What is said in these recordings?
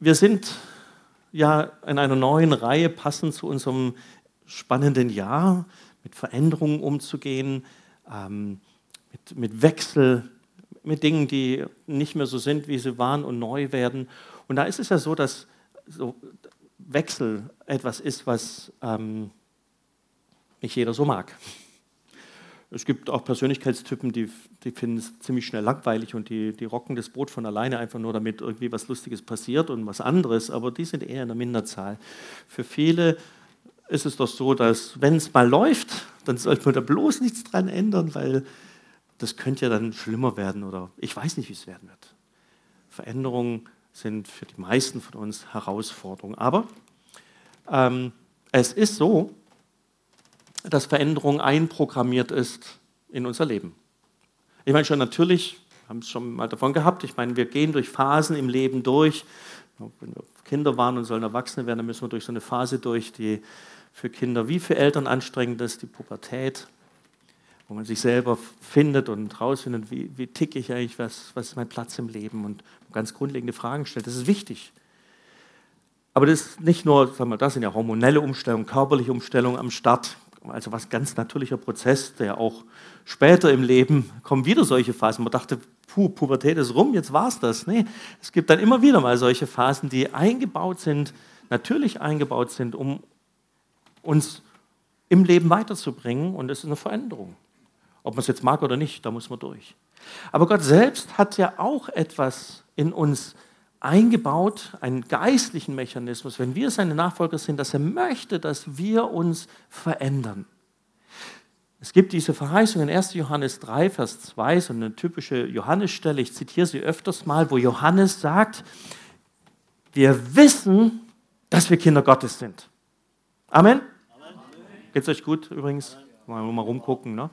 wir sind ja in einer neuen Reihe passend zu unserem spannenden Jahr, mit Veränderungen umzugehen, ähm, mit, mit Wechsel, mit Dingen, die nicht mehr so sind, wie sie waren und neu werden. Und da ist es ja so, dass so Wechsel etwas ist, was ähm, nicht jeder so mag. Es gibt auch Persönlichkeitstypen, die, die finden es ziemlich schnell langweilig und die, die rocken das Boot von alleine einfach nur, damit irgendwie was Lustiges passiert und was anderes, aber die sind eher in der Minderzahl. Für viele ist es doch so, dass wenn es mal läuft, dann sollte man da bloß nichts dran ändern, weil das könnte ja dann schlimmer werden oder ich weiß nicht, wie es werden wird. Veränderungen sind für die meisten von uns Herausforderungen. Aber ähm, es ist so, dass Veränderung einprogrammiert ist in unser Leben. Ich meine schon natürlich, haben es schon mal davon gehabt, ich meine, wir gehen durch Phasen im Leben durch. Wenn wir Kinder waren und sollen Erwachsene werden, dann müssen wir durch so eine Phase durch, die für Kinder wie für Eltern anstrengend ist, die Pubertät, wo man sich selber findet und rausfindet, wie, wie ticke ich eigentlich, was, was ist mein Platz im Leben und ganz grundlegende Fragen stellt. Das ist wichtig. Aber das ist nicht nur, sagen wir, das sind ja hormonelle Umstellungen, körperliche Umstellungen am Start, also was ganz natürlicher Prozess, der auch später im Leben kommen wieder solche Phasen. Man dachte, puh, Pubertät ist rum, jetzt war es das. Nee, es gibt dann immer wieder mal solche Phasen, die eingebaut sind, natürlich eingebaut sind, um uns im Leben weiterzubringen und es ist eine Veränderung. Ob man es jetzt mag oder nicht, da muss man durch. Aber Gott selbst hat ja auch etwas in uns eingebaut, einen geistlichen Mechanismus, wenn wir seine Nachfolger sind, dass er möchte, dass wir uns verändern. Es gibt diese Verheißung in 1. Johannes 3, Vers 2, so eine typische Johannesstelle, ich zitiere sie öfters mal, wo Johannes sagt, wir wissen, dass wir Kinder Gottes sind. Amen? Geht es euch gut übrigens? Mal, mal rumgucken. Ne?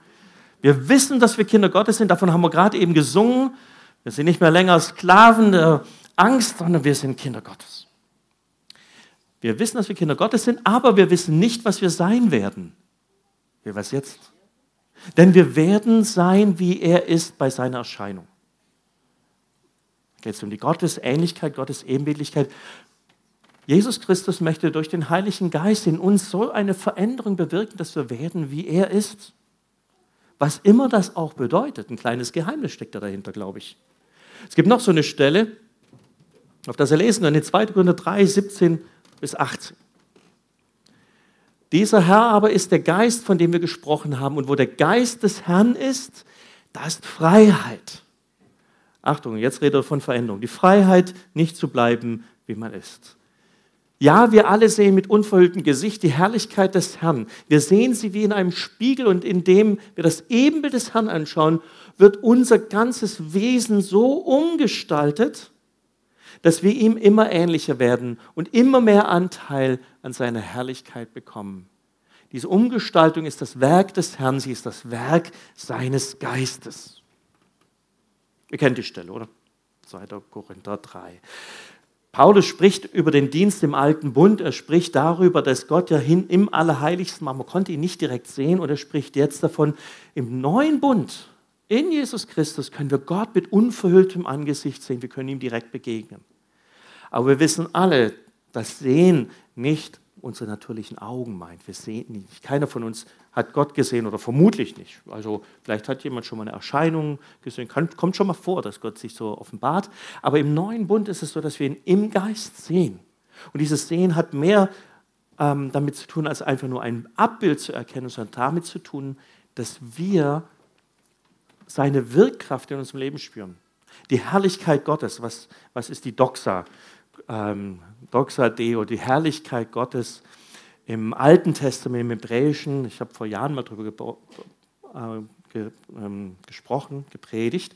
Wir wissen, dass wir Kinder Gottes sind, davon haben wir gerade eben gesungen. Wir sind nicht mehr länger Sklaven der Angst, sondern wir sind Kinder Gottes. Wir wissen, dass wir Kinder Gottes sind, aber wir wissen nicht, was wir sein werden. Wie was jetzt? Denn wir werden sein, wie er ist bei seiner Erscheinung. Geht es um die Gottesähnlichkeit, Gottes Ebenbildlichkeit. Jesus Christus möchte durch den Heiligen Geist in uns so eine Veränderung bewirken, dass wir werden, wie er ist. Was immer das auch bedeutet, ein kleines Geheimnis steckt da dahinter, glaube ich. Es gibt noch so eine Stelle, auf das er lesen in 2. Korinther 3, 17 bis 18. Dieser Herr aber ist der Geist, von dem wir gesprochen haben. Und wo der Geist des Herrn ist, da ist Freiheit. Achtung, jetzt redet er von Veränderung. Die Freiheit, nicht zu bleiben, wie man ist. Ja, wir alle sehen mit unverhülltem Gesicht die Herrlichkeit des Herrn. Wir sehen sie wie in einem Spiegel und indem wir das Ebenbild des Herrn anschauen, wird unser ganzes Wesen so umgestaltet, dass wir ihm immer ähnlicher werden und immer mehr Anteil an seiner Herrlichkeit bekommen. Diese Umgestaltung ist das Werk des Herrn, sie ist das Werk seines Geistes. Ihr kennt die Stelle, oder? 2. Korinther 3. Paulus spricht über den Dienst im alten Bund. Er spricht darüber, dass Gott ja hin im Allerheiligsten war. Man konnte ihn nicht direkt sehen. Und er spricht jetzt davon, im neuen Bund, in Jesus Christus, können wir Gott mit unverhülltem Angesicht sehen. Wir können ihm direkt begegnen. Aber wir wissen alle, das Sehen nicht unsere natürlichen Augen meint. Wir sehen nicht. Keiner von uns hat Gott gesehen oder vermutlich nicht. Also vielleicht hat jemand schon mal eine Erscheinung gesehen. kommt schon mal vor, dass Gott sich so offenbart. Aber im neuen Bund ist es so, dass wir ihn im Geist sehen. Und dieses Sehen hat mehr ähm, damit zu tun, als einfach nur ein Abbild zu erkennen, sondern damit zu tun, dass wir seine Wirkkraft in unserem Leben spüren. Die Herrlichkeit Gottes, was, was ist die Doxa? ähm, Doxa Deo, die Herrlichkeit Gottes im Alten Testament, im Hebräischen. Ich habe vor Jahren mal darüber äh, ge, ähm, gesprochen, gepredigt.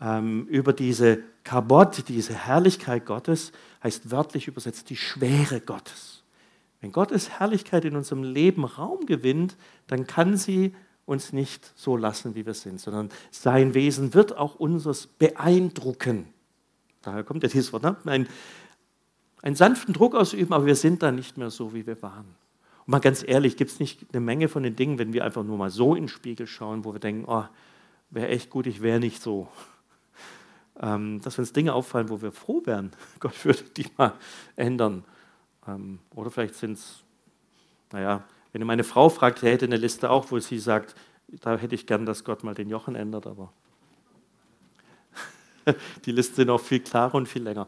Ähm, über diese Kabot, diese Herrlichkeit Gottes, heißt wörtlich übersetzt die Schwere Gottes. Wenn Gottes Herrlichkeit in unserem Leben Raum gewinnt, dann kann sie uns nicht so lassen, wie wir sind, sondern sein Wesen wird auch unseres beeindrucken. Daher kommt ja dieses Wort. Ne? Ein, einen sanften Druck ausüben, aber wir sind dann nicht mehr so, wie wir waren. Und mal ganz ehrlich, gibt es nicht eine Menge von den Dingen, wenn wir einfach nur mal so in den Spiegel schauen, wo wir denken, oh, wäre echt gut, ich wäre nicht so. ähm, dass uns Dinge auffallen, wo wir froh wären, Gott würde die mal ändern. Ähm, oder vielleicht sind es, naja, wenn ihr meine Frau fragt, er hätte eine Liste auch, wo sie sagt, da hätte ich gern, dass Gott mal den Jochen ändert, aber die Listen sind auch viel klarer und viel länger.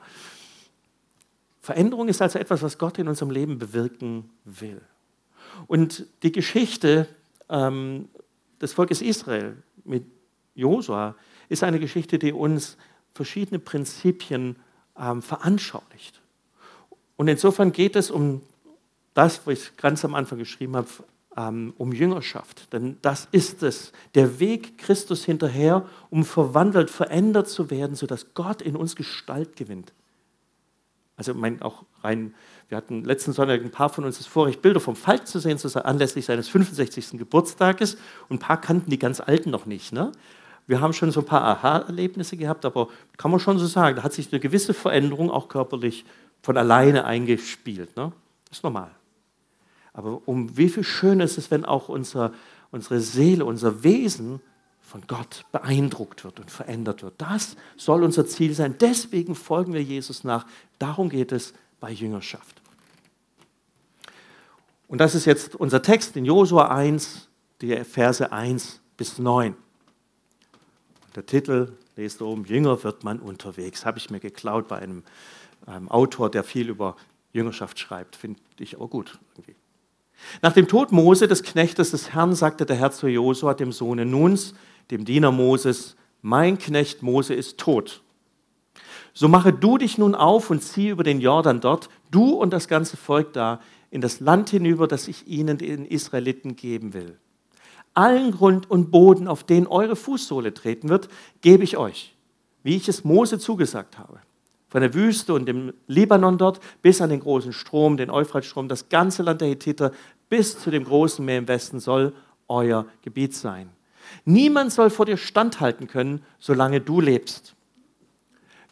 Veränderung ist also etwas, was Gott in unserem Leben bewirken will. Und die Geschichte ähm, des Volkes Israel mit Josua ist eine Geschichte, die uns verschiedene Prinzipien ähm, veranschaulicht. Und insofern geht es um das, was ich ganz am Anfang geschrieben habe, ähm, um Jüngerschaft. Denn das ist es, der Weg Christus hinterher, um verwandelt, verändert zu werden, sodass Gott in uns Gestalt gewinnt. Also mein, auch rein, wir hatten letzten Sonntag ein paar von uns das Vorrecht, Bilder vom Falk zu sehen, anlässlich seines 65. Geburtstages. Und ein paar kannten die ganz Alten noch nicht. Ne? Wir haben schon so ein paar Aha-Erlebnisse gehabt, aber kann man schon so sagen, da hat sich eine gewisse Veränderung auch körperlich von alleine eingespielt. Ne? Ist normal. Aber um wie viel schöner ist es, wenn auch unser, unsere Seele, unser Wesen von Gott beeindruckt wird und verändert wird. Das soll unser Ziel sein. Deswegen folgen wir Jesus nach. Darum geht es bei Jüngerschaft. Und das ist jetzt unser Text in Josua 1, die Verse 1 bis 9. Der Titel, lest oben, Jünger wird man unterwegs. Habe ich mir geklaut bei einem, einem Autor, der viel über Jüngerschaft schreibt. Finde ich aber gut. Irgendwie. Nach dem Tod Mose, des Knechtes des Herrn, sagte der Herr zu Josua, dem Sohne Nuns, dem Diener Moses, mein Knecht Mose ist tot. So mache du dich nun auf und zieh über den Jordan dort, du und das ganze Volk da, in das Land hinüber, das ich ihnen, den Israeliten, geben will. Allen Grund und Boden, auf den eure Fußsohle treten wird, gebe ich euch, wie ich es Mose zugesagt habe. Von der Wüste und dem Libanon dort bis an den großen Strom, den Euphratstrom, das ganze Land der Hethiter bis zu dem großen Meer im Westen soll euer Gebiet sein. Niemand soll vor dir standhalten können, solange du lebst.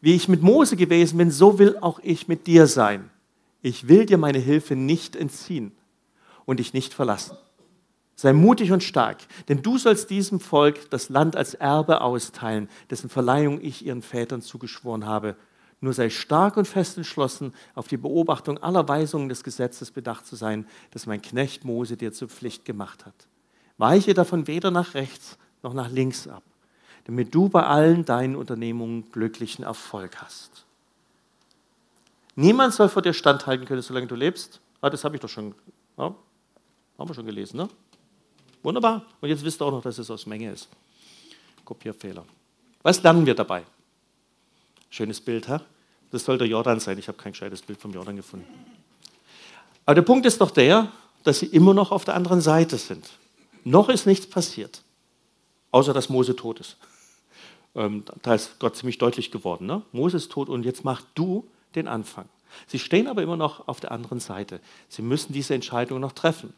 Wie ich mit Mose gewesen bin, so will auch ich mit dir sein. Ich will dir meine Hilfe nicht entziehen und dich nicht verlassen. Sei mutig und stark, denn du sollst diesem Volk das Land als Erbe austeilen, dessen Verleihung ich ihren Vätern zugeschworen habe. Nur sei stark und fest entschlossen, auf die Beobachtung aller Weisungen des Gesetzes bedacht zu sein, das mein Knecht Mose dir zur Pflicht gemacht hat. Weiche davon weder nach rechts noch nach links ab, damit du bei allen deinen Unternehmungen glücklichen Erfolg hast. Niemand soll vor dir standhalten können, solange du lebst. Ah, das habe ich doch schon, ja, haben wir schon gelesen, ne? Wunderbar. Und jetzt wisst ihr auch noch, dass es aus Menge ist. Kopierfehler. Was lernen wir dabei? Schönes Bild, ha? Das soll der Jordan sein. Ich habe kein gescheites Bild vom Jordan gefunden. Aber der Punkt ist doch der, dass sie immer noch auf der anderen Seite sind. Noch ist nichts passiert, außer dass Mose tot ist. Ähm, da ist Gott ziemlich deutlich geworden. Ne? Mose ist tot und jetzt mach du den Anfang. Sie stehen aber immer noch auf der anderen Seite. Sie müssen diese Entscheidung noch treffen.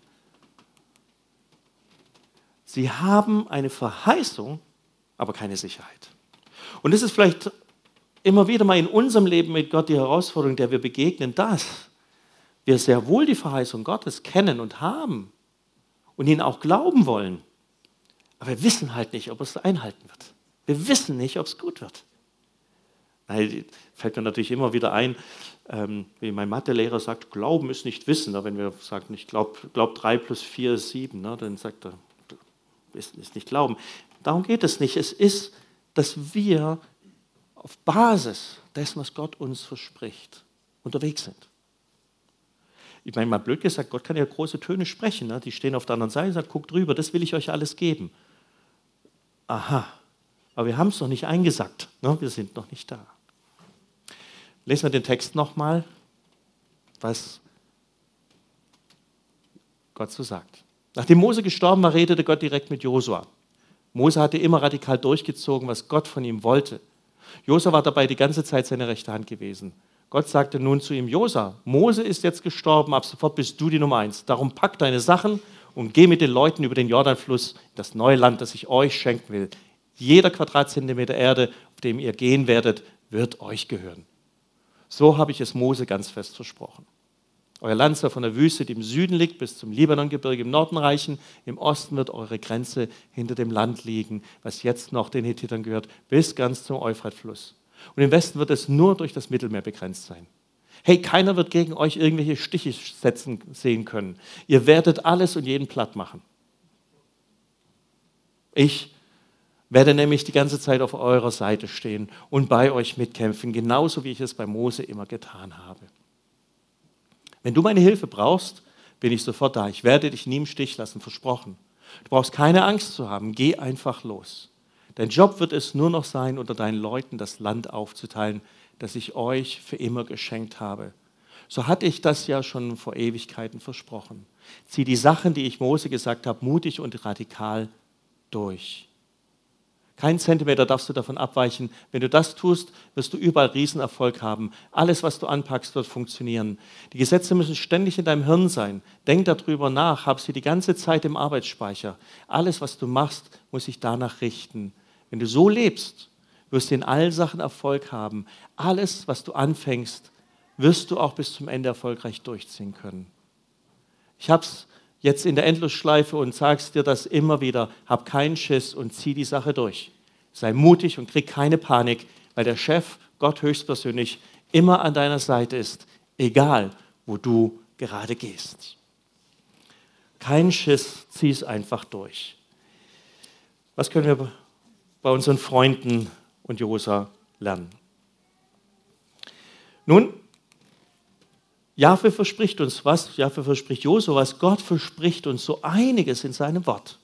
Sie haben eine Verheißung, aber keine Sicherheit. Und es ist vielleicht immer wieder mal in unserem Leben mit Gott die Herausforderung, der wir begegnen, dass wir sehr wohl die Verheißung Gottes kennen und haben, und ihnen auch glauben wollen. Aber wir wissen halt nicht, ob es einhalten wird. Wir wissen nicht, ob es gut wird. Nein, fällt mir natürlich immer wieder ein, ähm, wie mein Mathelehrer sagt, Glauben ist nicht Wissen. Wenn wir sagen, ich glaube, glaub 3 plus 4 ist 7, ne, dann sagt er, Wissen ist nicht Glauben. Darum geht es nicht. Es ist, dass wir auf Basis dessen, was Gott uns verspricht, unterwegs sind ich meine mal blöd gesagt, Gott kann ja große Töne sprechen. Ne? Die stehen auf der anderen Seite und sagen, guckt rüber, das will ich euch alles geben. Aha, aber wir haben es noch nicht eingesackt. Ne? Wir sind noch nicht da. Lesen wir den Text nochmal, was Gott so sagt. Nachdem Mose gestorben war, redete Gott direkt mit Josua. Mose hatte immer radikal durchgezogen, was Gott von ihm wollte. Josua war dabei die ganze Zeit seine rechte Hand gewesen. Gott sagte nun zu ihm, Josa, Mose ist jetzt gestorben, ab sofort bist du die Nummer eins. Darum pack deine Sachen und geh mit den Leuten über den Jordanfluss in das neue Land, das ich euch schenken will. Jeder Quadratzentimeter Erde, auf dem ihr gehen werdet, wird euch gehören. So habe ich es Mose ganz fest versprochen. Euer Land soll von der Wüste, die im Süden liegt, bis zum Libanongebirge im Norden reichen. Im Osten wird eure Grenze hinter dem Land liegen, was jetzt noch den Hittitern gehört, bis ganz zum Euphratfluss. Und im Westen wird es nur durch das Mittelmeer begrenzt sein. Hey, keiner wird gegen euch irgendwelche Stiche setzen sehen können. Ihr werdet alles und jeden platt machen. Ich werde nämlich die ganze Zeit auf eurer Seite stehen und bei euch mitkämpfen, genauso wie ich es bei Mose immer getan habe. Wenn du meine Hilfe brauchst, bin ich sofort da. Ich werde dich nie im Stich lassen, versprochen. Du brauchst keine Angst zu haben, geh einfach los. Dein Job wird es nur noch sein, unter deinen Leuten das Land aufzuteilen, das ich euch für immer geschenkt habe. So hatte ich das ja schon vor Ewigkeiten versprochen. Zieh die Sachen, die ich Mose gesagt habe, mutig und radikal durch. Kein Zentimeter darfst du davon abweichen. Wenn du das tust, wirst du überall Riesenerfolg haben. Alles, was du anpackst, wird funktionieren. Die Gesetze müssen ständig in deinem Hirn sein. Denk darüber nach, hab sie die ganze Zeit im Arbeitsspeicher. Alles, was du machst, muss sich danach richten. Wenn du so lebst, wirst du in allen Sachen Erfolg haben. Alles, was du anfängst, wirst du auch bis zum Ende erfolgreich durchziehen können. Ich habe es jetzt in der Endlosschleife und sagst dir das immer wieder, hab keinen Schiss und zieh die Sache durch. Sei mutig und krieg keine Panik, weil der Chef, Gott höchstpersönlich, immer an deiner Seite ist, egal wo du gerade gehst. Kein Schiss, zieh es einfach durch. Was können wir bei unseren Freunden und Josa lernen? Nun, Jahwe verspricht uns was, Jahwe verspricht Josua was, Gott verspricht uns so einiges in seinem Wort.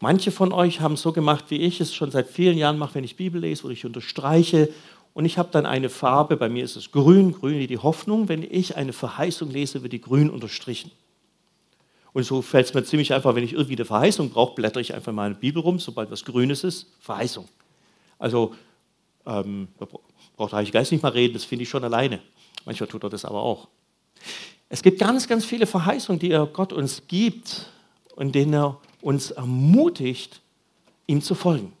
Manche von euch haben so gemacht, wie ich es schon seit vielen Jahren mache, wenn ich Bibel lese oder ich unterstreiche. Und ich habe dann eine Farbe, bei mir ist es grün, grün wie die Hoffnung. Wenn ich eine Verheißung lese, wird die grün unterstrichen. Und so fällt es mir ziemlich einfach, wenn ich irgendwie eine Verheißung brauche, blättere ich einfach mal eine Bibel rum, sobald was Grünes ist, Verheißung. Also, ähm, da braucht der Heilige Geist nicht mal reden, das finde ich schon alleine. Manchmal tut er das aber auch. Es gibt ganz, ganz viele Verheißungen, die Gott uns gibt und denen er uns ermutigt, ihm zu folgen.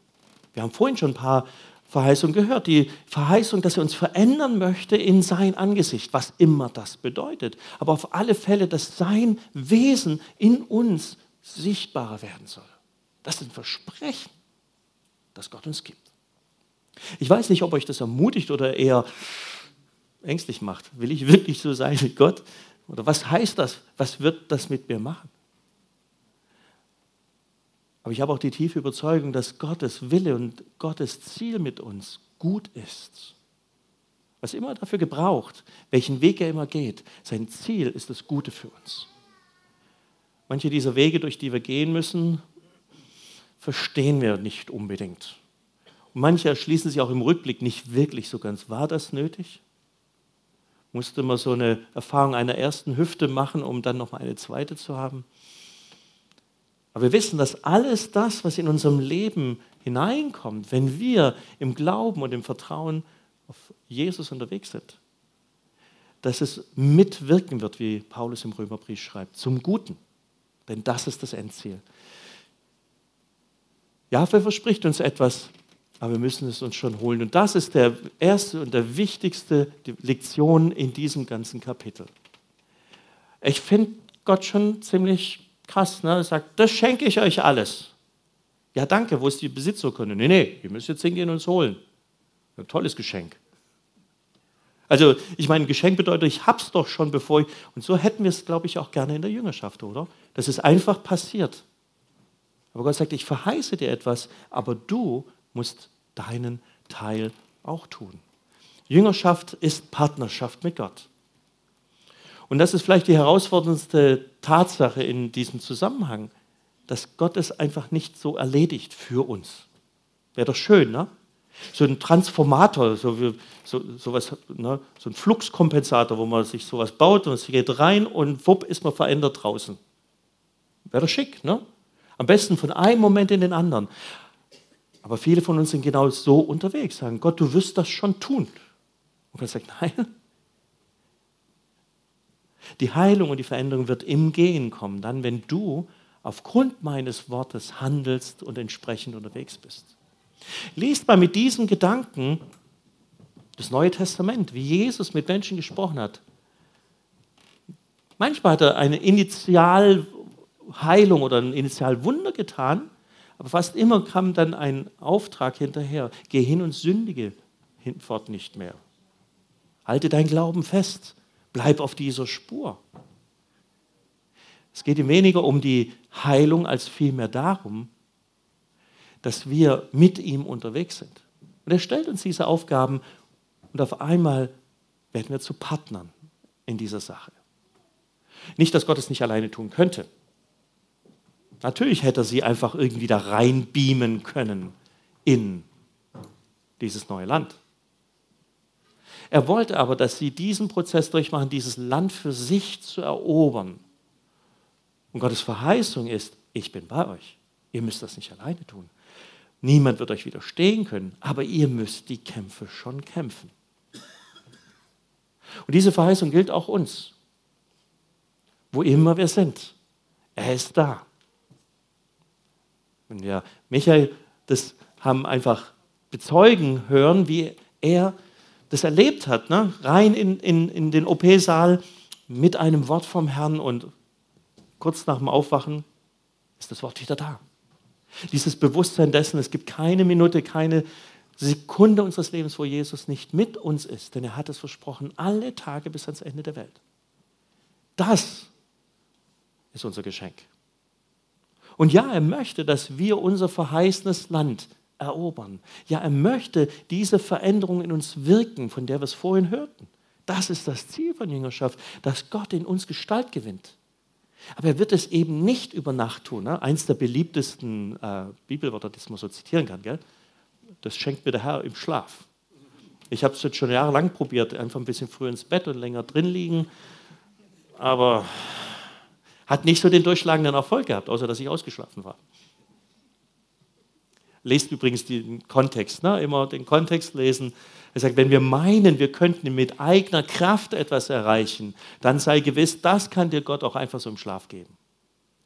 Wir haben vorhin schon ein paar Verheißungen gehört. Die Verheißung, dass er uns verändern möchte in sein Angesicht, was immer das bedeutet. Aber auf alle Fälle, dass sein Wesen in uns sichtbarer werden soll. Das ist ein Versprechen, das Gott uns gibt. Ich weiß nicht, ob euch das ermutigt oder eher ängstlich macht. Will ich wirklich so sein wie Gott? Oder was heißt das? Was wird das mit mir machen? Aber ich habe auch die tiefe Überzeugung, dass Gottes Wille und Gottes Ziel mit uns gut ist. Was immer dafür gebraucht, welchen Weg er immer geht, sein Ziel ist das Gute für uns. Manche dieser Wege, durch die wir gehen müssen, verstehen wir nicht unbedingt. Und manche erschließen sich auch im Rückblick nicht wirklich so ganz. War das nötig? musste man so eine Erfahrung einer ersten Hüfte machen, um dann noch eine zweite zu haben. Aber wir wissen, dass alles das, was in unserem Leben hineinkommt, wenn wir im Glauben und im Vertrauen auf Jesus unterwegs sind, dass es mitwirken wird, wie Paulus im Römerbrief schreibt, zum Guten. Denn das ist das Endziel. Jahwe verspricht uns etwas, aber wir müssen es uns schon holen. Und das ist der erste und der wichtigste Lektion in diesem ganzen Kapitel. Ich finde Gott schon ziemlich krass. Ne? Er sagt, das schenke ich euch alles. Ja, danke, wo ist die Besitzurkunde? Nee, nee, ihr müsst jetzt hingehen und es holen. Ein tolles Geschenk. Also, ich meine, ein Geschenk bedeutet, ich hab's doch schon, bevor ich. Und so hätten wir es, glaube ich, auch gerne in der Jüngerschaft, oder? Das ist einfach passiert. Aber Gott sagt, ich verheiße dir etwas, aber du musst deinen Teil auch tun. Jüngerschaft ist Partnerschaft mit Gott. Und das ist vielleicht die herausforderndste Tatsache in diesem Zusammenhang, dass Gott es einfach nicht so erledigt für uns. Wäre doch schön, ne? So ein Transformator, so, wie, so, sowas, ne? so ein Fluxkompensator, wo man sich sowas baut und es geht rein und wupp ist man verändert draußen. Wäre doch schick, ne? Am besten von einem Moment in den anderen. Aber viele von uns sind genau so unterwegs, sagen, Gott, du wirst das schon tun. Und Gott sagt, nein. Die Heilung und die Veränderung wird im Gehen kommen, dann, wenn du aufgrund meines Wortes handelst und entsprechend unterwegs bist. Liest mal mit diesem Gedanken das Neue Testament, wie Jesus mit Menschen gesprochen hat. Manchmal hat er eine Initialheilung oder ein Initialwunder getan, aber fast immer kam dann ein Auftrag hinterher. Geh hin und sündige. hinfort nicht mehr. Halte dein Glauben fest. Bleib auf dieser Spur. Es geht ihm weniger um die Heilung als vielmehr darum, dass wir mit ihm unterwegs sind. Und er stellt uns diese Aufgaben und auf einmal werden wir zu Partnern in dieser Sache. Nicht, dass Gott es nicht alleine tun könnte. Natürlich hätte er sie einfach irgendwie da reinbeamen können in dieses neue Land. Er wollte aber, dass sie diesen Prozess durchmachen, dieses Land für sich zu erobern. Und Gottes Verheißung ist, ich bin bei euch. Ihr müsst das nicht alleine tun. Niemand wird euch widerstehen können, aber ihr müsst die Kämpfe schon kämpfen. Und diese Verheißung gilt auch uns. Wo immer wir sind, er ist da. Und ja, Michael, das haben einfach bezeugen hören, wie er das erlebt hat, ne? rein in, in, in den OP-Saal mit einem Wort vom Herrn und kurz nach dem Aufwachen ist das Wort wieder da. Dieses Bewusstsein dessen, es gibt keine Minute, keine Sekunde unseres Lebens, wo Jesus nicht mit uns ist, denn er hat es versprochen, alle Tage bis ans Ende der Welt. Das ist unser Geschenk. Und ja, er möchte, dass wir unser verheißenes Land erobern. Ja, er möchte diese Veränderung in uns wirken, von der wir es vorhin hörten. Das ist das Ziel von Jüngerschaft, dass Gott in uns Gestalt gewinnt. Aber er wird es eben nicht über Nacht tun. Ne? Eins der beliebtesten äh, Bibelwörter, das man so zitieren kann, gell? das schenkt mir der Herr im Schlaf. Ich habe es jetzt schon jahrelang probiert, einfach ein bisschen früher ins Bett und länger drin liegen, aber hat nicht so den durchschlagenden Erfolg gehabt, außer dass ich ausgeschlafen war. Lest übrigens den Kontext, ne? immer den Kontext lesen. Er sagt, wenn wir meinen, wir könnten mit eigener Kraft etwas erreichen, dann sei gewiss, das kann dir Gott auch einfach so im Schlaf geben.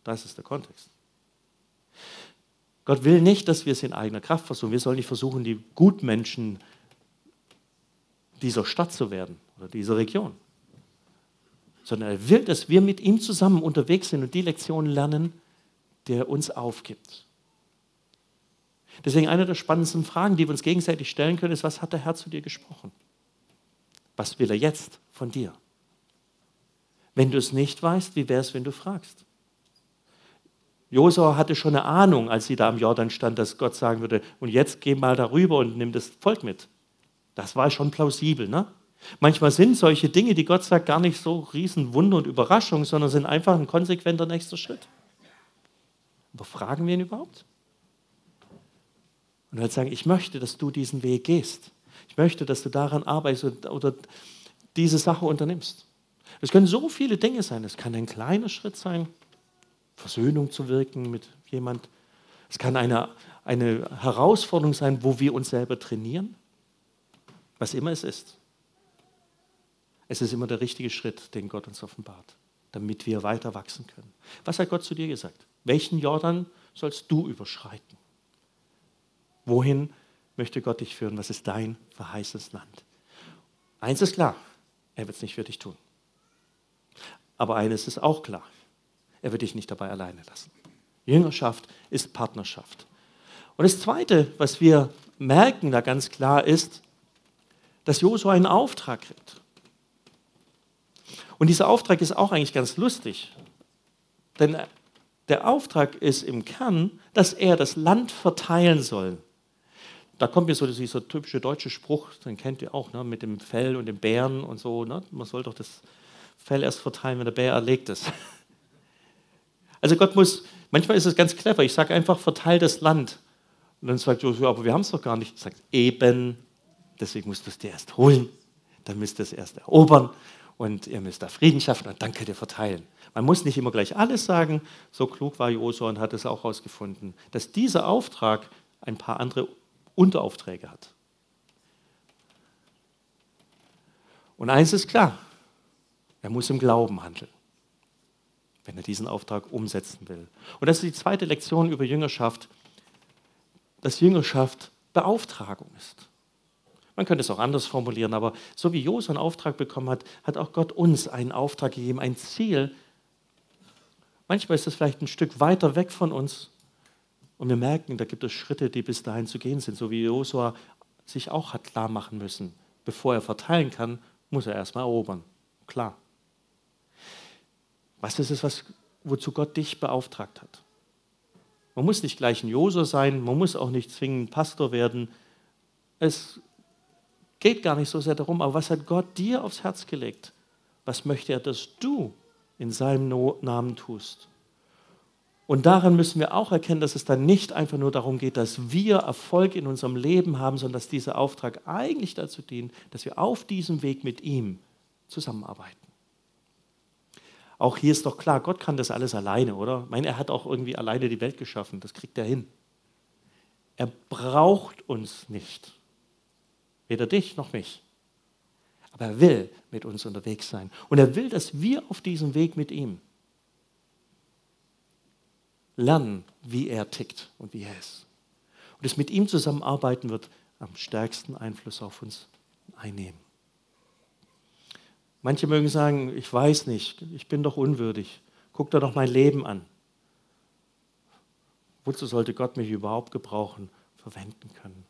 Das ist der Kontext. Gott will nicht, dass wir es in eigener Kraft versuchen. Wir sollen nicht versuchen, die Gutmenschen dieser Stadt zu werden oder dieser Region. Sondern er will, dass wir mit ihm zusammen unterwegs sind und die Lektionen lernen, die er uns aufgibt. Deswegen eine der spannendsten Fragen, die wir uns gegenseitig stellen können, ist, was hat der Herr zu dir gesprochen? Was will er jetzt von dir? Wenn du es nicht weißt, wie wäre es, wenn du fragst? Josua hatte schon eine Ahnung, als sie da am Jordan stand, dass Gott sagen würde, und jetzt geh mal darüber und nimm das Volk mit. Das war schon plausibel. Ne? Manchmal sind solche Dinge, die Gott sagt, gar nicht so Riesenwunder und Überraschung, sondern sind einfach ein konsequenter nächster Schritt. Aber fragen wir ihn überhaupt? Und wird sagen, ich möchte, dass du diesen Weg gehst. Ich möchte, dass du daran arbeitest oder diese Sache unternimmst. Es können so viele Dinge sein. Es kann ein kleiner Schritt sein, Versöhnung zu wirken mit jemand. Es kann eine, eine Herausforderung sein, wo wir uns selber trainieren. Was immer es ist. Es ist immer der richtige Schritt, den Gott uns offenbart, damit wir weiter wachsen können. Was hat Gott zu dir gesagt? Welchen Jordan sollst du überschreiten? Wohin möchte Gott dich führen? Was ist dein verheißenes Land? Eins ist klar, er wird es nicht für dich tun. Aber eines ist auch klar, er wird dich nicht dabei alleine lassen. Jüngerschaft ist Partnerschaft. Und das Zweite, was wir merken da ganz klar ist, dass Josua einen Auftrag kriegt. Und dieser Auftrag ist auch eigentlich ganz lustig. Denn der Auftrag ist im Kern, dass er das Land verteilen soll da kommt mir so dieser typische deutsche Spruch, den kennt ihr auch, ne, mit dem Fell und dem Bären und so. Ne? Man soll doch das Fell erst verteilen, wenn der Bär erlegt ist. Also Gott muss, manchmal ist es ganz clever, ich sage einfach, verteil das Land. Und dann sagt Joshua, aber wir haben es doch gar nicht. Ich sage, eben, deswegen musst du es dir erst holen, dann müsst ihr es erst erobern und ihr müsst da Frieden schaffen und dann könnt ihr verteilen. Man muss nicht immer gleich alles sagen, so klug war Josua und hat es auch herausgefunden, dass dieser Auftrag ein paar andere Unteraufträge hat. Und eins ist klar, er muss im Glauben handeln, wenn er diesen Auftrag umsetzen will. Und das ist die zweite Lektion über Jüngerschaft, dass Jüngerschaft Beauftragung ist. Man könnte es auch anders formulieren, aber so wie Josua einen Auftrag bekommen hat, hat auch Gott uns einen Auftrag gegeben, ein Ziel. Manchmal ist es vielleicht ein Stück weiter weg von uns, und wir merken, da gibt es Schritte, die bis dahin zu gehen sind, so wie Josua sich auch hat klar machen müssen. Bevor er verteilen kann, muss er erstmal erobern. Klar. Was ist es, was, wozu Gott dich beauftragt hat? Man muss nicht gleich ein Josua sein, man muss auch nicht zwingend Pastor werden. Es geht gar nicht so sehr darum, aber was hat Gott dir aufs Herz gelegt? Was möchte er, dass du in seinem Namen tust? Und daran müssen wir auch erkennen, dass es dann nicht einfach nur darum geht, dass wir Erfolg in unserem Leben haben, sondern dass dieser Auftrag eigentlich dazu dient, dass wir auf diesem Weg mit ihm zusammenarbeiten. Auch hier ist doch klar, Gott kann das alles alleine, oder? Ich meine, er hat auch irgendwie alleine die Welt geschaffen, das kriegt er hin. Er braucht uns nicht. Weder dich noch mich. Aber er will mit uns unterwegs sein. Und er will, dass wir auf diesem Weg mit ihm lernen, wie er tickt und wie er ist. Und es mit ihm zusammenarbeiten wird am stärksten Einfluss auf uns einnehmen. Manche mögen sagen, ich weiß nicht, ich bin doch unwürdig. Guck dir doch mein Leben an. Wozu sollte Gott mich überhaupt gebrauchen, verwenden können?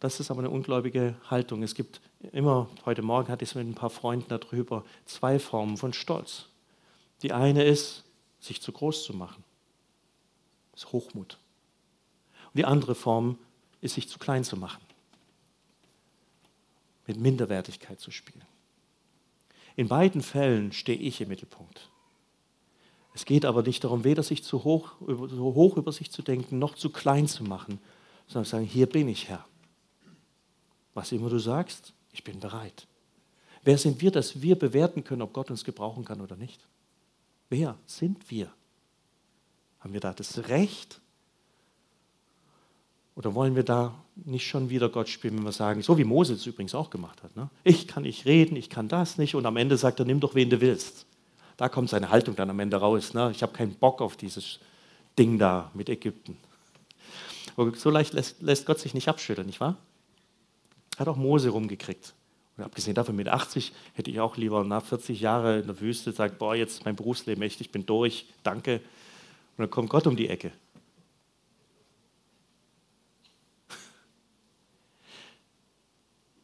Das ist aber eine ungläubige Haltung. Es gibt immer, heute Morgen hatte ich es mit ein paar Freunden darüber, zwei Formen von Stolz. Die eine ist, sich zu groß zu machen. Das ist Hochmut. Und die andere Form ist, sich zu klein zu machen. Mit Minderwertigkeit zu spielen. In beiden Fällen stehe ich im Mittelpunkt. Es geht aber nicht darum, weder sich zu hoch, so hoch über sich zu denken, noch zu klein zu machen, sondern zu sagen, hier bin ich Herr. Was immer du sagst, ich bin bereit. Wer sind wir, dass wir bewerten können, ob Gott uns gebrauchen kann oder nicht? Wer sind wir? Haben wir da das Recht? Oder wollen wir da nicht schon wieder Gott spielen, wenn wir sagen, so wie Mose es übrigens auch gemacht hat. Ne? Ich kann nicht reden, ich kann das nicht. Und am Ende sagt er, nimm doch, wen du willst. Da kommt seine Haltung dann am Ende raus. Ne? Ich habe keinen Bock auf dieses Ding da mit Ägypten. Aber so leicht lässt, lässt Gott sich nicht abschütteln, nicht wahr? Hat auch Mose rumgekriegt. Und abgesehen davon, mit 80 hätte ich auch lieber nach 40 Jahren in der Wüste gesagt, boah, jetzt ist mein Berufsleben echt, ich bin durch, danke. Und dann kommt Gott um die Ecke.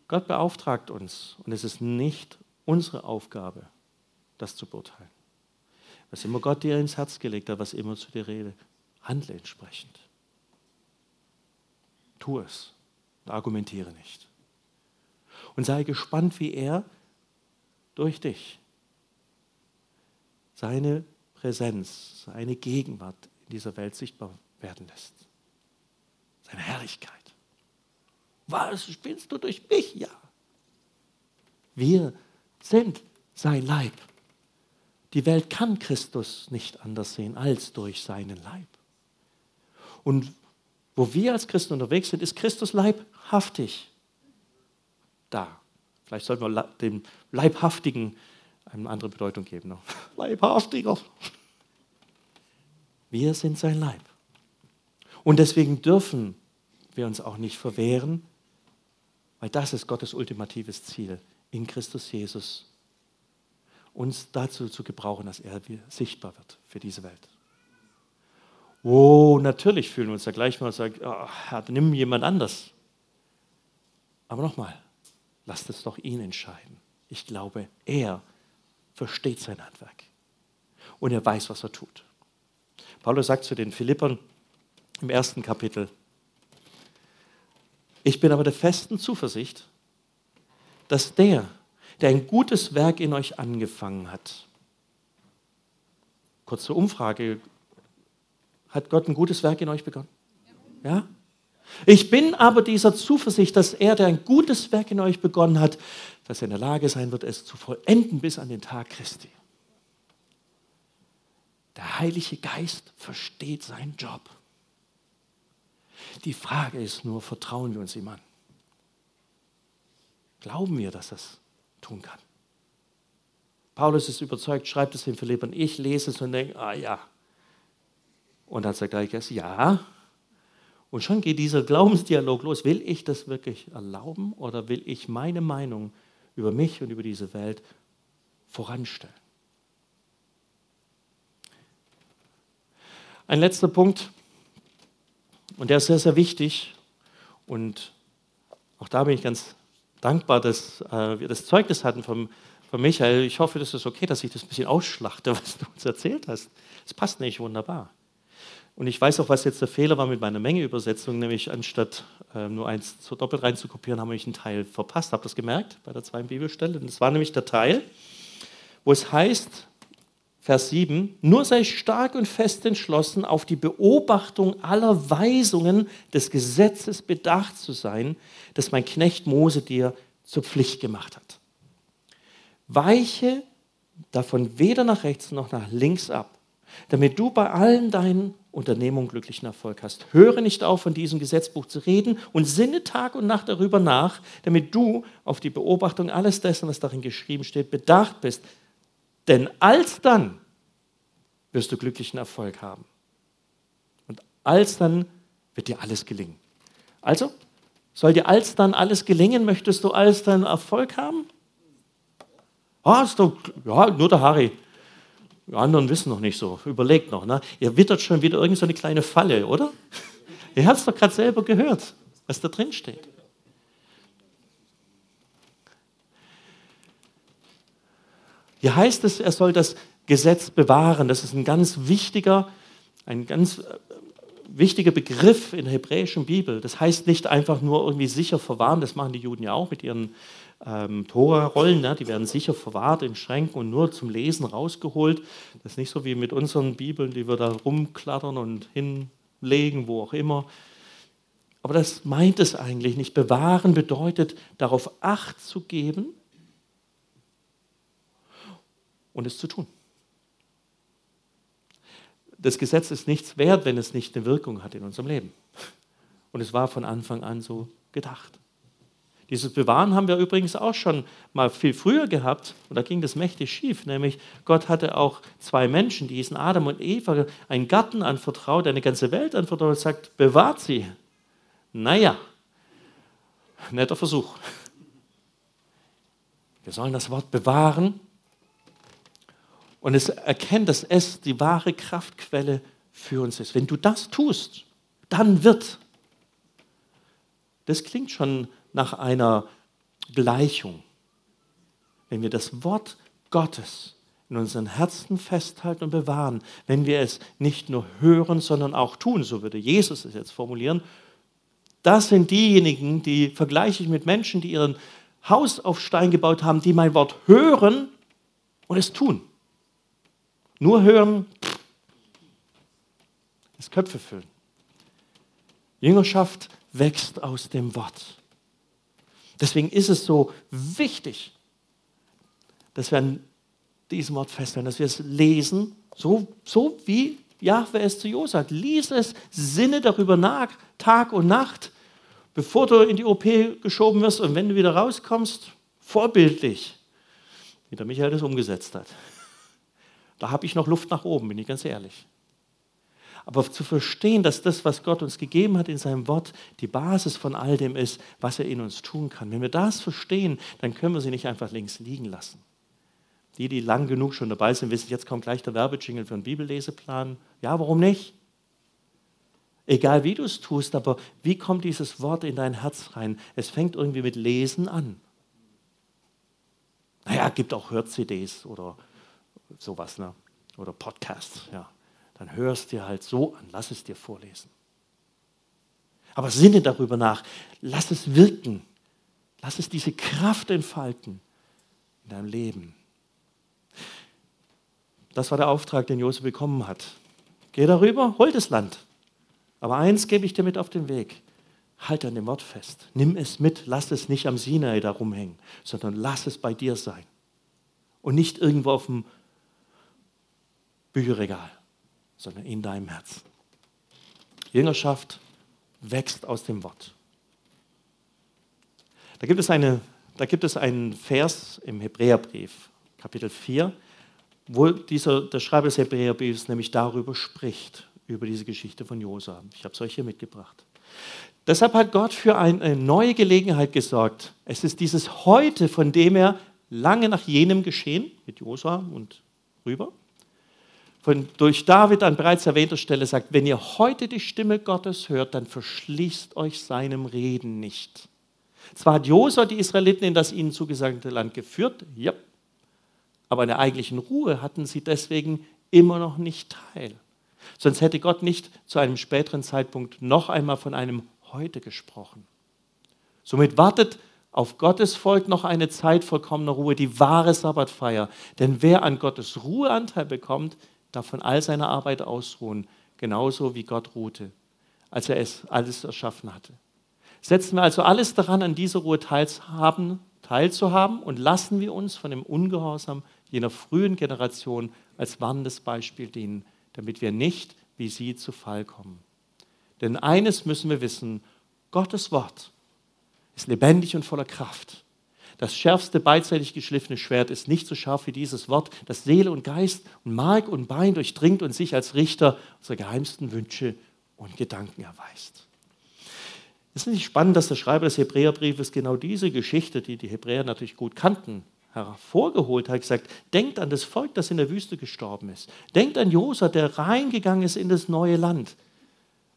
Gott beauftragt uns und es ist nicht unsere Aufgabe, das zu beurteilen. Was immer Gott dir ins Herz gelegt hat, was immer zu dir rede, handle entsprechend. Tu es und argumentiere nicht und sei gespannt, wie er durch dich seine Präsenz, seine Gegenwart in dieser Welt sichtbar werden lässt. Seine Herrlichkeit. Was spielst du durch mich? Ja. Wir sind sein Leib. Die Welt kann Christus nicht anders sehen als durch seinen Leib. Und wo wir als Christen unterwegs sind, ist Christus leibhaftig da. Vielleicht sollten wir dem Leibhaftigen eine andere Bedeutung geben. Leibhaftiger. Wir sind sein Leib. Und deswegen dürfen wir uns auch nicht verwehren, weil das ist Gottes ultimatives Ziel in Christus Jesus, uns dazu zu gebrauchen, dass er sichtbar wird für diese Welt. Oh, natürlich fühlen wir uns da gleich mal und sagen, oh, Herr, nimm jemand anders. Aber nochmal, Lasst es doch ihn entscheiden. Ich glaube, er versteht sein Handwerk. Und er weiß, was er tut. Paulus sagt zu den Philippern im ersten Kapitel, ich bin aber der festen Zuversicht, dass der, der ein gutes Werk in euch angefangen hat, kurze Umfrage, hat Gott ein gutes Werk in euch begonnen? Ja? Ich bin aber dieser Zuversicht, dass er, der ein gutes Werk in euch begonnen hat, dass er in der Lage sein wird, es zu vollenden bis an den Tag Christi. Der Heilige Geist versteht seinen Job. Die Frage ist nur, vertrauen wir uns ihm an? Glauben wir, dass er es tun kann? Paulus ist überzeugt, schreibt es den Philippern, ich lese es und denke, ah ja. Und dann sagt Geist, ja, und schon geht dieser Glaubensdialog los. Will ich das wirklich erlauben oder will ich meine Meinung über mich und über diese Welt voranstellen? Ein letzter Punkt. und der ist sehr, sehr wichtig. Und auch da bin ich ganz dankbar, dass äh, wir das Zeugnis hatten vom, von Michael. Ich hoffe, das ist okay, dass ich das ein bisschen ausschlachte, was du uns erzählt hast. Es passt nicht wunderbar. Und ich weiß auch, was jetzt der Fehler war mit meiner Menge-Übersetzung, nämlich anstatt äh, nur eins so doppelt reinzukopieren, haben wir einen Teil verpasst. Habt ihr das gemerkt bei der zweiten Bibelstelle? Das war nämlich der Teil, wo es heißt, Vers 7, nur sei stark und fest entschlossen, auf die Beobachtung aller Weisungen des Gesetzes bedacht zu sein, das mein Knecht Mose dir zur Pflicht gemacht hat. Weiche davon weder nach rechts noch nach links ab, damit du bei allen deinen Unternehmungen glücklichen Erfolg hast. Höre nicht auf, von diesem Gesetzbuch zu reden und sinne Tag und Nacht darüber nach, damit du auf die Beobachtung alles dessen, was darin geschrieben steht, bedacht bist. Denn alsdann wirst du glücklichen Erfolg haben. Und alsdann wird dir alles gelingen. Also, soll dir alsdann alles gelingen? Möchtest du alsdann Erfolg haben? Ah, ist doch, ja, nur der Harry. Die anderen wissen noch nicht so. Überlegt noch. Ne? Ihr wittert schon wieder irgendeine so kleine Falle, oder? Ihr habt es doch gerade selber gehört, was da drin steht. Hier heißt es, er soll das Gesetz bewahren. Das ist ein ganz wichtiger, ein ganz äh, wichtiger Begriff in der hebräischen Bibel. Das heißt nicht einfach nur irgendwie sicher verwahren, das machen die Juden ja auch mit ihren ähm, Tora-Rollen, ne? die werden sicher verwahrt in Schränken und nur zum Lesen rausgeholt. Das ist nicht so wie mit unseren Bibeln, die wir da rumklattern und hinlegen, wo auch immer. Aber das meint es eigentlich nicht. Bewahren bedeutet, darauf Acht zu geben und es zu tun. Das Gesetz ist nichts wert, wenn es nicht eine Wirkung hat in unserem Leben. Und es war von Anfang an so gedacht. Dieses Bewahren haben wir übrigens auch schon mal viel früher gehabt und da ging das mächtig schief. Nämlich Gott hatte auch zwei Menschen, die hießen Adam und Eva, einen Garten anvertraut, eine ganze Welt anvertraut und sagt, bewahrt sie. Naja, netter Versuch. Wir sollen das Wort bewahren und es erkennen, dass es die wahre Kraftquelle für uns ist. Wenn du das tust, dann wird. Das klingt schon nach einer Gleichung. Wenn wir das Wort Gottes in unseren Herzen festhalten und bewahren, wenn wir es nicht nur hören, sondern auch tun, so würde Jesus es jetzt formulieren, das sind diejenigen, die vergleiche ich mit Menschen, die ihren Haus auf Stein gebaut haben, die mein Wort hören und es tun. Nur hören, das Köpfe füllen. Jüngerschaft wächst aus dem Wort. Deswegen ist es so wichtig, dass wir an diesem Wort festhalten, dass wir es lesen, so, so wie Jahwe es zu Jo sagt. Lies es, sinne darüber nach, Tag und Nacht, bevor du in die OP geschoben wirst und wenn du wieder rauskommst, vorbildlich, wie der Michael das umgesetzt hat. Da habe ich noch Luft nach oben, bin ich ganz ehrlich. Aber zu verstehen, dass das, was Gott uns gegeben hat in seinem Wort, die Basis von all dem ist, was er in uns tun kann. Wenn wir das verstehen, dann können wir sie nicht einfach links liegen lassen. Die, die lang genug schon dabei sind, wissen, jetzt kommt gleich der Werbejingle für einen Bibelleseplan. Ja, warum nicht? Egal wie du es tust, aber wie kommt dieses Wort in dein Herz rein? Es fängt irgendwie mit Lesen an. Naja, gibt auch Hör-CDs oder sowas, ne? oder Podcasts, ja dann hör es dir halt so an, lass es dir vorlesen. Aber sinne darüber nach, lass es wirken, lass es diese Kraft entfalten in deinem Leben. Das war der Auftrag, den Josef bekommen hat. Geh darüber, hol das Land. Aber eins gebe ich dir mit auf den Weg. Halt an dem Wort fest. Nimm es mit. Lass es nicht am Sinai da rumhängen, sondern lass es bei dir sein. Und nicht irgendwo auf dem Bücherregal sondern in deinem Herzen. Jüngerschaft wächst aus dem Wort. Da gibt es, eine, da gibt es einen Vers im Hebräerbrief, Kapitel 4, wo dieser, der Schreiber des Hebräerbriefs nämlich darüber spricht, über diese Geschichte von Josua. Ich habe es euch hier mitgebracht. Deshalb hat Gott für eine neue Gelegenheit gesorgt. Es ist dieses Heute, von dem er lange nach jenem geschehen, mit Josua und rüber, von, durch David an bereits erwähnter Stelle sagt, wenn ihr heute die Stimme Gottes hört, dann verschließt euch seinem Reden nicht. Zwar hat Josua die Israeliten in das ihnen zugesagte Land geführt, ja, aber in der eigentlichen Ruhe hatten sie deswegen immer noch nicht teil. Sonst hätte Gott nicht zu einem späteren Zeitpunkt noch einmal von einem Heute gesprochen. Somit wartet auf Gottes Volk noch eine Zeit vollkommener Ruhe, die wahre Sabbatfeier. Denn wer an Gottes Ruheanteil bekommt, darf von all seiner Arbeit ausruhen, genauso wie Gott ruhte, als er es alles erschaffen hatte. Setzen wir also alles daran, an dieser Ruhe teilzuhaben, teilzuhaben und lassen wir uns von dem Ungehorsam jener frühen Generation als warnendes Beispiel dienen, damit wir nicht wie sie zu Fall kommen. Denn eines müssen wir wissen, Gottes Wort ist lebendig und voller Kraft. Das schärfste beidseitig geschliffene Schwert ist nicht so scharf wie dieses Wort, das Seele und Geist und Mark und Bein durchdringt und sich als Richter unserer geheimsten Wünsche und Gedanken erweist. Es ist nicht spannend, dass der Schreiber des Hebräerbriefes genau diese Geschichte, die die Hebräer natürlich gut kannten, hervorgeholt hat, gesagt, denkt an das Volk, das in der Wüste gestorben ist. Denkt an Josa, der reingegangen ist in das neue Land.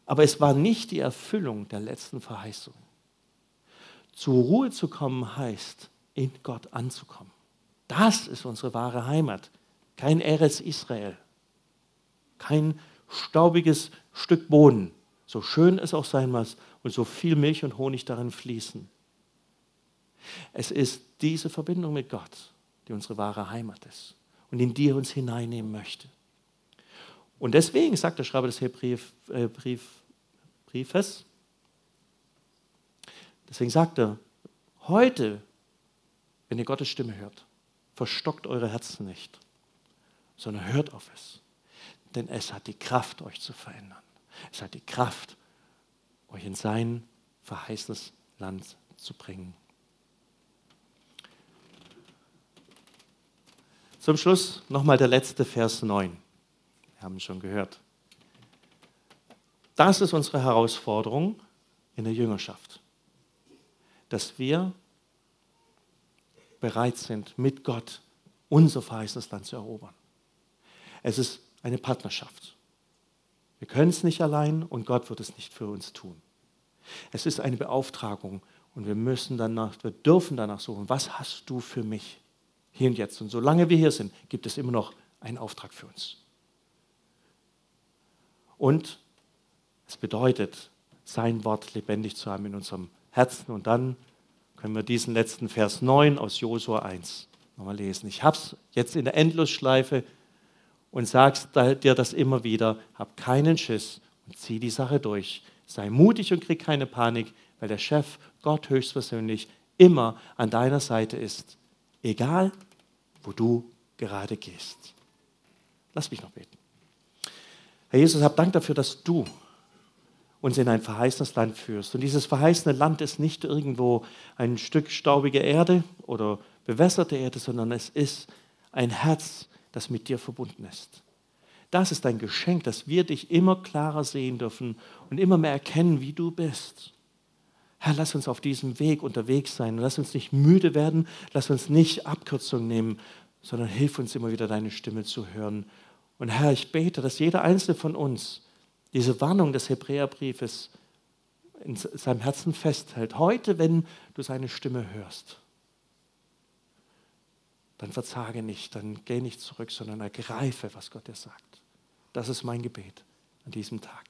Aber es war nicht die Erfüllung der letzten Verheißung. Zur Ruhe zu kommen heißt, in Gott anzukommen. Das ist unsere wahre Heimat. Kein Eretz Israel. Kein staubiges Stück Boden, so schön es auch sein muss und so viel Milch und Honig darin fließen. Es ist diese Verbindung mit Gott, die unsere wahre Heimat ist und in die er uns hineinnehmen möchte. Und deswegen sagt der Schreiber des Hebräerbriefes, äh, Brief, deswegen sagt er, heute, wenn ihr Gottes Stimme hört, verstockt eure Herzen nicht, sondern hört auf es. Denn es hat die Kraft, euch zu verändern. Es hat die Kraft, euch in sein verheißenes Land zu bringen. Zum Schluss nochmal der letzte Vers 9. Wir haben es schon gehört. Das ist unsere Herausforderung in der Jüngerschaft, dass wir bereit sind, mit Gott unser verheißenes Land zu erobern. Es ist eine Partnerschaft. Wir können es nicht allein und Gott wird es nicht für uns tun. Es ist eine Beauftragung und wir müssen danach, wir dürfen danach suchen, was hast du für mich? Hier und jetzt. Und solange wir hier sind, gibt es immer noch einen Auftrag für uns. Und es bedeutet, sein Wort lebendig zu haben in unserem Herzen. Und dann können wir diesen letzten Vers 9 aus Josua 1 nochmal lesen. Ich habe es jetzt in der Endlosschleife und sagst dir das immer wieder. Hab keinen Schiss und zieh die Sache durch. Sei mutig und krieg keine Panik, weil der Chef, Gott höchstpersönlich, immer an deiner Seite ist egal wo du gerade gehst. Lass mich noch beten. Herr Jesus, hab Dank dafür, dass du uns in ein verheißenes Land führst. Und dieses verheißene Land ist nicht irgendwo ein Stück staubige Erde oder bewässerte Erde, sondern es ist ein Herz, das mit dir verbunden ist. Das ist ein Geschenk, dass wir dich immer klarer sehen dürfen und immer mehr erkennen, wie du bist. Herr, lass uns auf diesem Weg unterwegs sein. Lass uns nicht müde werden. Lass uns nicht Abkürzungen nehmen, sondern hilf uns immer wieder deine Stimme zu hören. Und Herr, ich bete, dass jeder einzelne von uns diese Warnung des Hebräerbriefes in seinem Herzen festhält. Heute, wenn du seine Stimme hörst, dann verzage nicht, dann geh nicht zurück, sondern ergreife, was Gott dir sagt. Das ist mein Gebet an diesem Tag.